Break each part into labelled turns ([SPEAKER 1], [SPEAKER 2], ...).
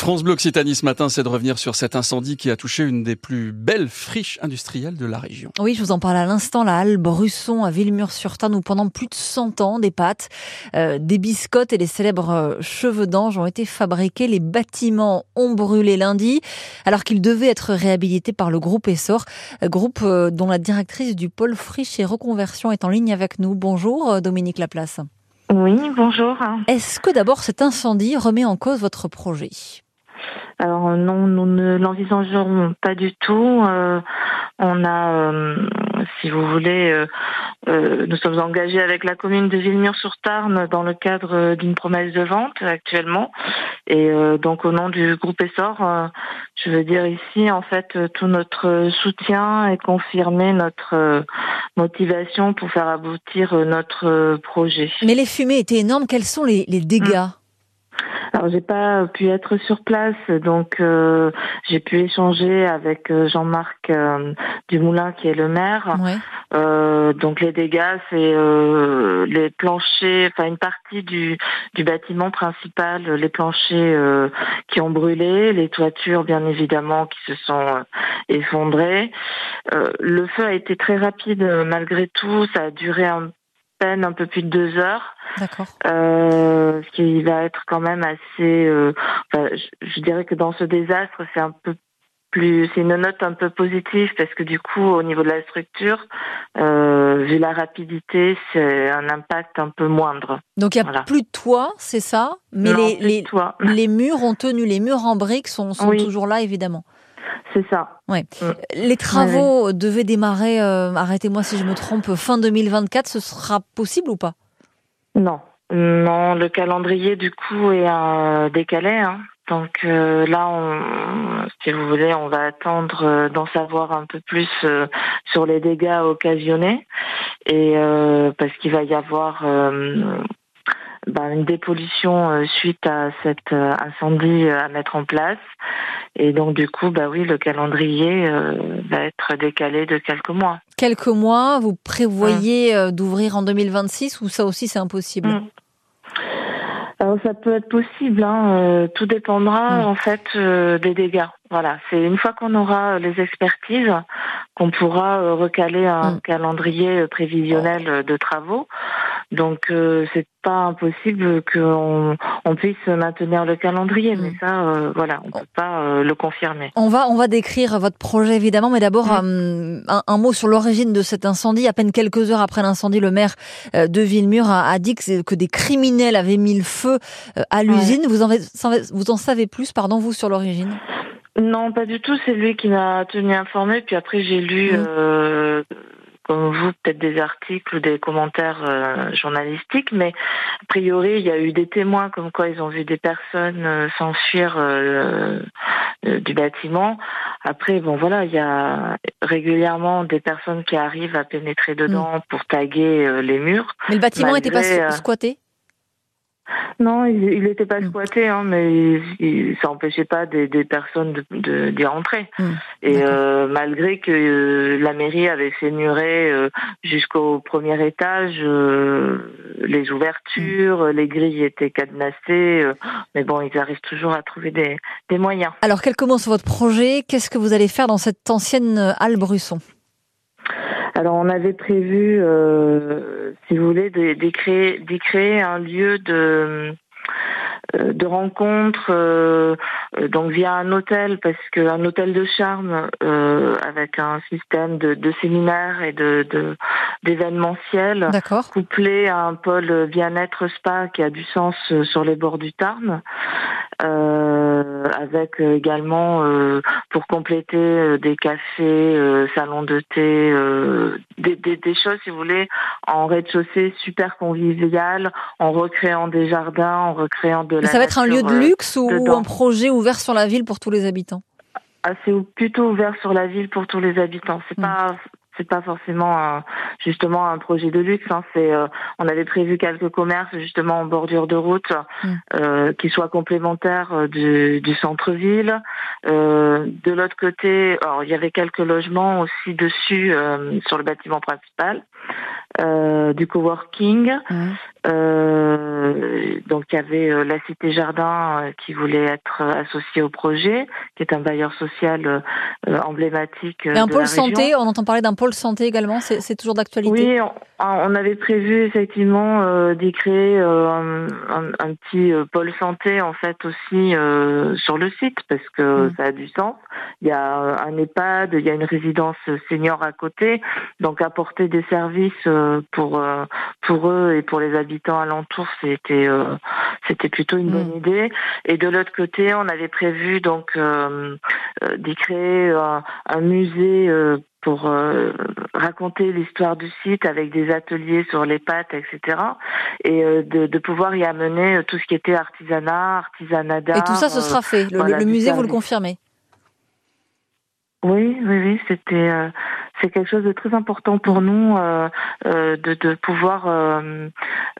[SPEAKER 1] France Bleu Occitanie ce matin, c'est de revenir sur cet incendie qui a touché une des plus belles friches industrielles de la région.
[SPEAKER 2] Oui, je vous en parle à l'instant, la halle Brusson à Villemur-sur-Tarn où pendant plus de 100 ans, des pâtes, euh, des biscottes et les célèbres euh, cheveux d'ange ont été fabriqués. Les bâtiments ont brûlé lundi alors qu'ils devaient être réhabilités par le groupe Essor, euh, groupe dont la directrice du pôle friche et reconversion est en ligne avec nous. Bonjour Dominique Laplace.
[SPEAKER 3] Oui, bonjour.
[SPEAKER 2] Est-ce que d'abord cet incendie remet en cause votre projet?
[SPEAKER 3] Alors non, nous ne l'envisagerons pas du tout. Euh, on a, euh, si vous voulez, euh, nous sommes engagés avec la commune de Villemur-sur-Tarn dans le cadre d'une promesse de vente actuellement. Et donc au nom du groupe Essor, je veux dire ici, en fait, tout notre soutien et confirmer notre motivation pour faire aboutir notre projet.
[SPEAKER 2] Mais les fumées étaient énormes. Quels sont les, dégâts? Hum.
[SPEAKER 3] Alors j'ai pas pu être sur place, donc euh, j'ai pu échanger avec euh, Jean-Marc euh, Dumoulin qui est le maire. donc les dégâts, c'est les planchers, enfin une partie du, du bâtiment principal, les planchers qui ont brûlé, les toitures bien évidemment qui se sont effondrées. le feu a été très rapide malgré tout, ça a duré un peine un peu plus de deux heures.
[SPEAKER 2] D'accord.
[SPEAKER 3] Qui va être quand même assez. Euh, enfin, je, dirais que dans ce désastre, c'est un peu plus, c'est une note un peu positive parce que du coup, au niveau de la structure, euh, vu la rapidité, c'est un impact un peu moindre.
[SPEAKER 2] Donc il n'y a plus de toit, c'est ça? Mais les, les, les, murs ont tenu, les murs en briques sont, sont toujours là, évidemment.
[SPEAKER 3] C'est ça.
[SPEAKER 2] Ouais. Mm. Les travaux devaient démarrer, euh, arrêtez-moi si je me trompe, fin 2024. Ce sera possible ou pas?
[SPEAKER 3] Non. Non, le calendrier du coup est euh, décalé. Hein. Donc euh, là, on, si vous voulez, on va attendre d'en savoir un peu plus sur les dégâts occasionnés et parce qu'il va y avoir bah, une dépollution suite à cet incendie à mettre en place. Et donc du coup, bah oui, le calendrier euh, va être décalé de quelques mois.
[SPEAKER 2] Quelques mois, vous prévoyez euh, d'ouvrir en 2026 ou ça aussi c'est impossible? Mm.
[SPEAKER 3] Alors ça peut être possible, hein, euh, tout dépendra mm. en fait des dégâts. Voilà, c'est une fois qu'on aura les expertises qu'on pourra recaler un mm. calendrier prévisionnel de travaux. Donc euh, c'est pas impossible qu'on on puisse maintenir le calendrier, mais mm. ça, euh, voilà, on peut pas euh, le confirmer.
[SPEAKER 2] On va on va décrire votre projet évidemment, mais d'abord mm. un, mot sur l'origine de cet incendie. À peine quelques heures après l'incendie, le maire de Villemur a, dit que, des criminels avaient mis le feu à l'usine. Vous en vous en savez plus, pardon, vous sur l'origine?
[SPEAKER 3] Non, pas du tout. C'est lui qui m'a tenu informé. Puis après, j'ai lu. Mm comme vous, peut-être des articles ou des commentaires euh, journalistiques, mais a priori, il y a eu des témoins comme quoi ils ont vu des personnes euh, s'enfuir euh, du bâtiment. Après, bon voilà, il y a régulièrement des personnes qui arrivent à pénétrer dedans mm. pour taguer les murs.
[SPEAKER 2] Mais le bâtiment n'était pas squatté?
[SPEAKER 3] Non, il n'était pas mm. squatté, hein, mais il, ça n'empêchait pas des, personnes d'y de, rentrer. Mm. Et euh, malgré que euh, la mairie avait fait murer euh, jusqu'au premier étage, les ouvertures, mm. les grilles étaient cadenassées, mais bon, ils arrivent toujours à trouver des, des moyens.
[SPEAKER 2] Alors, quel commence votre projet Qu'est-ce que vous allez faire dans cette ancienne halle Brusson
[SPEAKER 3] alors on avait prévu, euh, si vous voulez, d'y créer, un lieu de euh, de rencontre euh, donc via un hôtel parce qu'un hôtel de charme avec un système de, de séminaires et de d'événementiel couplé à un pôle bien-être spa qui a du sens sur les bords du Tarn euh, avec euh, également euh, pour compléter des cafés, salons de thé, des, des, des, choses si vous voulez en rez-de-chaussée super convivial, en recréant des jardins, en recréant de la.
[SPEAKER 2] Ça va être un lieu de luxe ou un projet ouvert sur la ville pour tous les habitants?
[SPEAKER 3] Ah, c'est plutôt ouvert sur la ville pour tous les habitants. C'est hmm. pas c'est pas forcément un, justement un projet de luxe. Hein. C'est, euh, on avait prévu quelques commerces justement en bordure de route mm. euh, qui soient complémentaires euh, du, du centre-ville. Euh, de l'autre côté, alors il y avait quelques logements aussi dessus sur le bâtiment principal. Euh, du coworking.
[SPEAKER 2] Mmh.
[SPEAKER 3] Euh, donc il y avait euh, la Cité Jardin euh, qui voulait être associée au projet, qui est un bailleur social euh, euh, emblématique.
[SPEAKER 2] Et un
[SPEAKER 3] de
[SPEAKER 2] pôle
[SPEAKER 3] la région.
[SPEAKER 2] santé, on entend parler d'un pôle santé également, c'est toujours d'actualité?
[SPEAKER 3] Oui, on, on avait prévu effectivement euh, d'y créer euh, un, un- un petit euh, pôle santé en fait aussi euh, sur le site parce que
[SPEAKER 2] Mm.
[SPEAKER 3] ça a du sens. Il y a euh, un EHPAD, il y a une résidence senior à côté, donc apporter des services euh, pour euh, pour eux et pour les habitants alentours, c'était euh, c'était plutôt une
[SPEAKER 2] Mm.
[SPEAKER 3] bonne idée. Et de l'autre côté, on avait prévu donc euh, euh, d'y créer un, un musée euh, pour euh, raconter l'histoire du site avec des ateliers sur les pâtes, etc. Et euh, de, de pouvoir y amener euh, tout ce qui était artisanat, artisanat d'art.
[SPEAKER 2] Et tout ça, ce
[SPEAKER 3] euh,
[SPEAKER 2] sera fait. Le,
[SPEAKER 3] voilà,
[SPEAKER 2] le
[SPEAKER 3] du
[SPEAKER 2] musée, vous le confirmez?
[SPEAKER 3] Oui, oui, oui, c'était euh, c'est quelque chose de très important pour nous euh, euh, de, de pouvoir euh,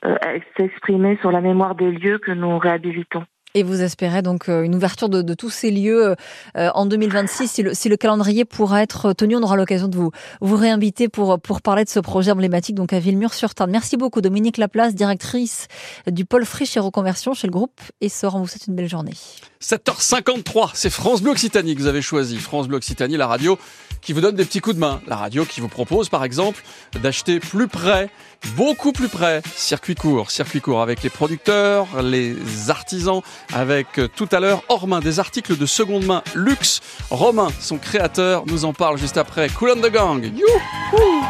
[SPEAKER 3] euh, s'exprimer sur la mémoire des lieux que nous réhabilitons.
[SPEAKER 2] Et vous espérez donc une ouverture de, de tous ces lieux en 2026. Si le, si le calendrier pourra être tenu, on aura l'occasion de vous, vous réinviter pour, pour parler de ce projet emblématique donc à Villemur-sur-Tarn. Merci beaucoup Dominique Laplace, directrice du pôle friche et reconversion chez le groupe Essor. On vous souhaite une belle journée.
[SPEAKER 1] 7h53, c'est France Bleu Occitanie que vous avez choisi. France Bleu Occitanie, la radio qui vous donne des petits coups de main. La radio qui vous propose, par exemple, d'acheter plus près, beaucoup plus près, circuit court. Circuit court avec les producteurs, les artisans, avec euh, tout à l'heure, hors main, des articles de seconde main luxe. Romain, son créateur, nous en parle juste après. Cool on the gang. Youhou